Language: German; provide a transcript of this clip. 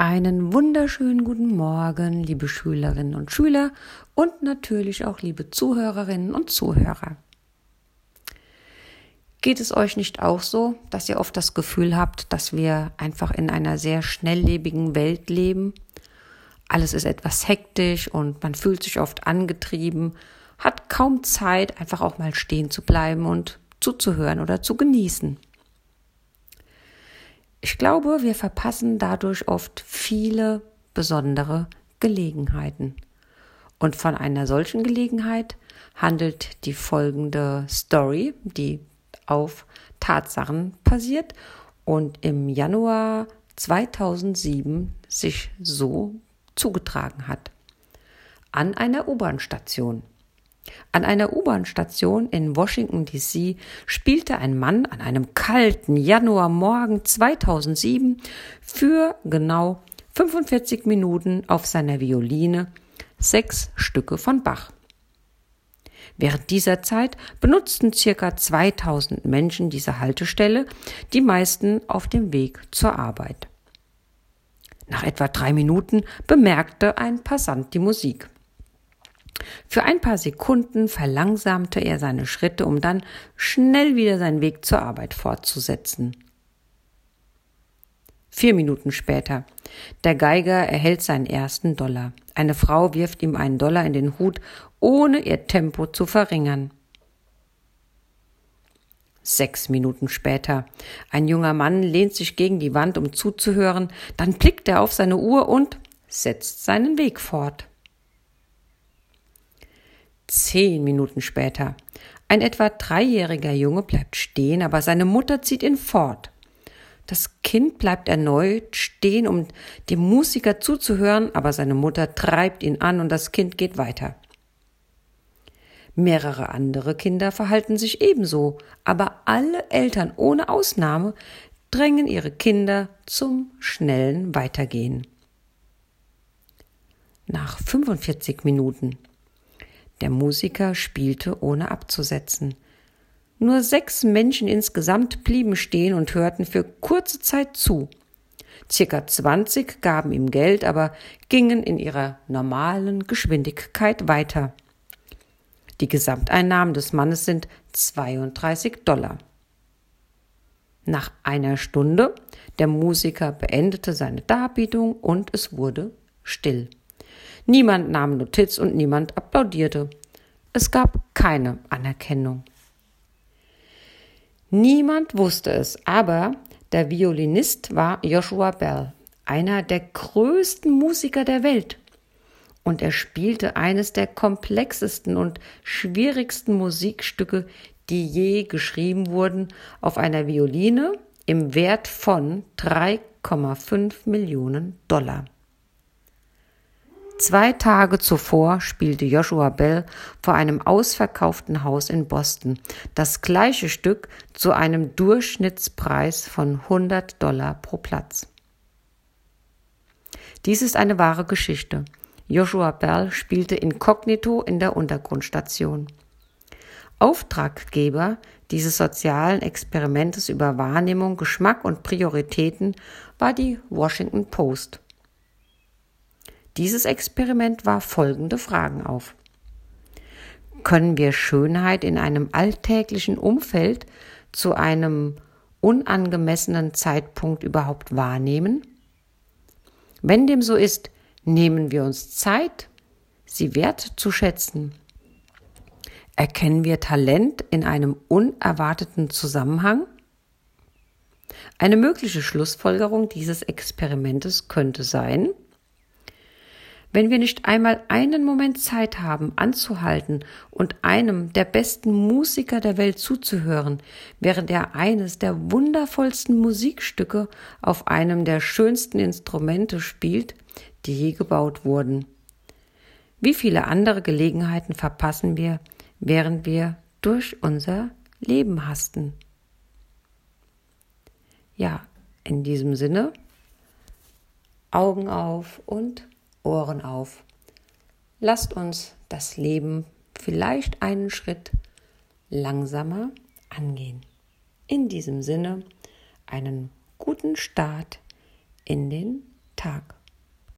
Einen wunderschönen guten Morgen, liebe Schülerinnen und Schüler und natürlich auch liebe Zuhörerinnen und Zuhörer. Geht es euch nicht auch so, dass ihr oft das Gefühl habt, dass wir einfach in einer sehr schnelllebigen Welt leben? Alles ist etwas hektisch und man fühlt sich oft angetrieben, hat kaum Zeit, einfach auch mal stehen zu bleiben und zuzuhören oder zu genießen. Ich glaube, wir verpassen dadurch oft viele besondere Gelegenheiten. Und von einer solchen Gelegenheit handelt die folgende Story, die auf Tatsachen passiert und im Januar 2007 sich so zugetragen hat. An einer U-Bahn-Station. An einer U-Bahn-Station in Washington, D.C. spielte ein Mann an einem kalten Januarmorgen 2007 für genau 45 Minuten auf seiner Violine sechs Stücke von Bach. Während dieser Zeit benutzten circa 2000 Menschen diese Haltestelle, die meisten auf dem Weg zur Arbeit. Nach etwa drei Minuten bemerkte ein Passant die Musik. Für ein paar Sekunden verlangsamte er seine Schritte, um dann schnell wieder seinen Weg zur Arbeit fortzusetzen. Vier Minuten später. Der Geiger erhält seinen ersten Dollar. Eine Frau wirft ihm einen Dollar in den Hut, ohne ihr Tempo zu verringern. Sechs Minuten später. Ein junger Mann lehnt sich gegen die Wand, um zuzuhören, dann blickt er auf seine Uhr und setzt seinen Weg fort. Zehn Minuten später. Ein etwa dreijähriger Junge bleibt stehen, aber seine Mutter zieht ihn fort. Das Kind bleibt erneut stehen, um dem Musiker zuzuhören, aber seine Mutter treibt ihn an und das Kind geht weiter. Mehrere andere Kinder verhalten sich ebenso, aber alle Eltern ohne Ausnahme drängen ihre Kinder zum schnellen Weitergehen. Nach 45 Minuten der Musiker spielte ohne abzusetzen. Nur sechs Menschen insgesamt blieben stehen und hörten für kurze Zeit zu. Circa zwanzig gaben ihm Geld, aber gingen in ihrer normalen Geschwindigkeit weiter. Die Gesamteinnahmen des Mannes sind 32 Dollar. Nach einer Stunde, der Musiker beendete seine Darbietung und es wurde still. Niemand nahm Notiz und niemand applaudierte. Es gab keine Anerkennung. Niemand wusste es, aber der Violinist war Joshua Bell, einer der größten Musiker der Welt. Und er spielte eines der komplexesten und schwierigsten Musikstücke, die je geschrieben wurden, auf einer Violine im Wert von 3,5 Millionen Dollar. Zwei Tage zuvor spielte Joshua Bell vor einem ausverkauften Haus in Boston das gleiche Stück zu einem Durchschnittspreis von 100 Dollar pro Platz. Dies ist eine wahre Geschichte. Joshua Bell spielte inkognito in der Untergrundstation. Auftraggeber dieses sozialen Experimentes über Wahrnehmung, Geschmack und Prioritäten war die Washington Post. Dieses Experiment warf folgende Fragen auf. Können wir Schönheit in einem alltäglichen Umfeld zu einem unangemessenen Zeitpunkt überhaupt wahrnehmen? Wenn dem so ist, nehmen wir uns Zeit, sie wertzuschätzen. Erkennen wir Talent in einem unerwarteten Zusammenhang? Eine mögliche Schlussfolgerung dieses Experimentes könnte sein, wenn wir nicht einmal einen Moment Zeit haben, anzuhalten und einem der besten Musiker der Welt zuzuhören, während er eines der wundervollsten Musikstücke auf einem der schönsten Instrumente spielt, die je gebaut wurden. Wie viele andere Gelegenheiten verpassen wir, während wir durch unser Leben hasten? Ja, in diesem Sinne, Augen auf und Ohren auf. Lasst uns das Leben vielleicht einen Schritt langsamer angehen. In diesem Sinne einen guten Start in den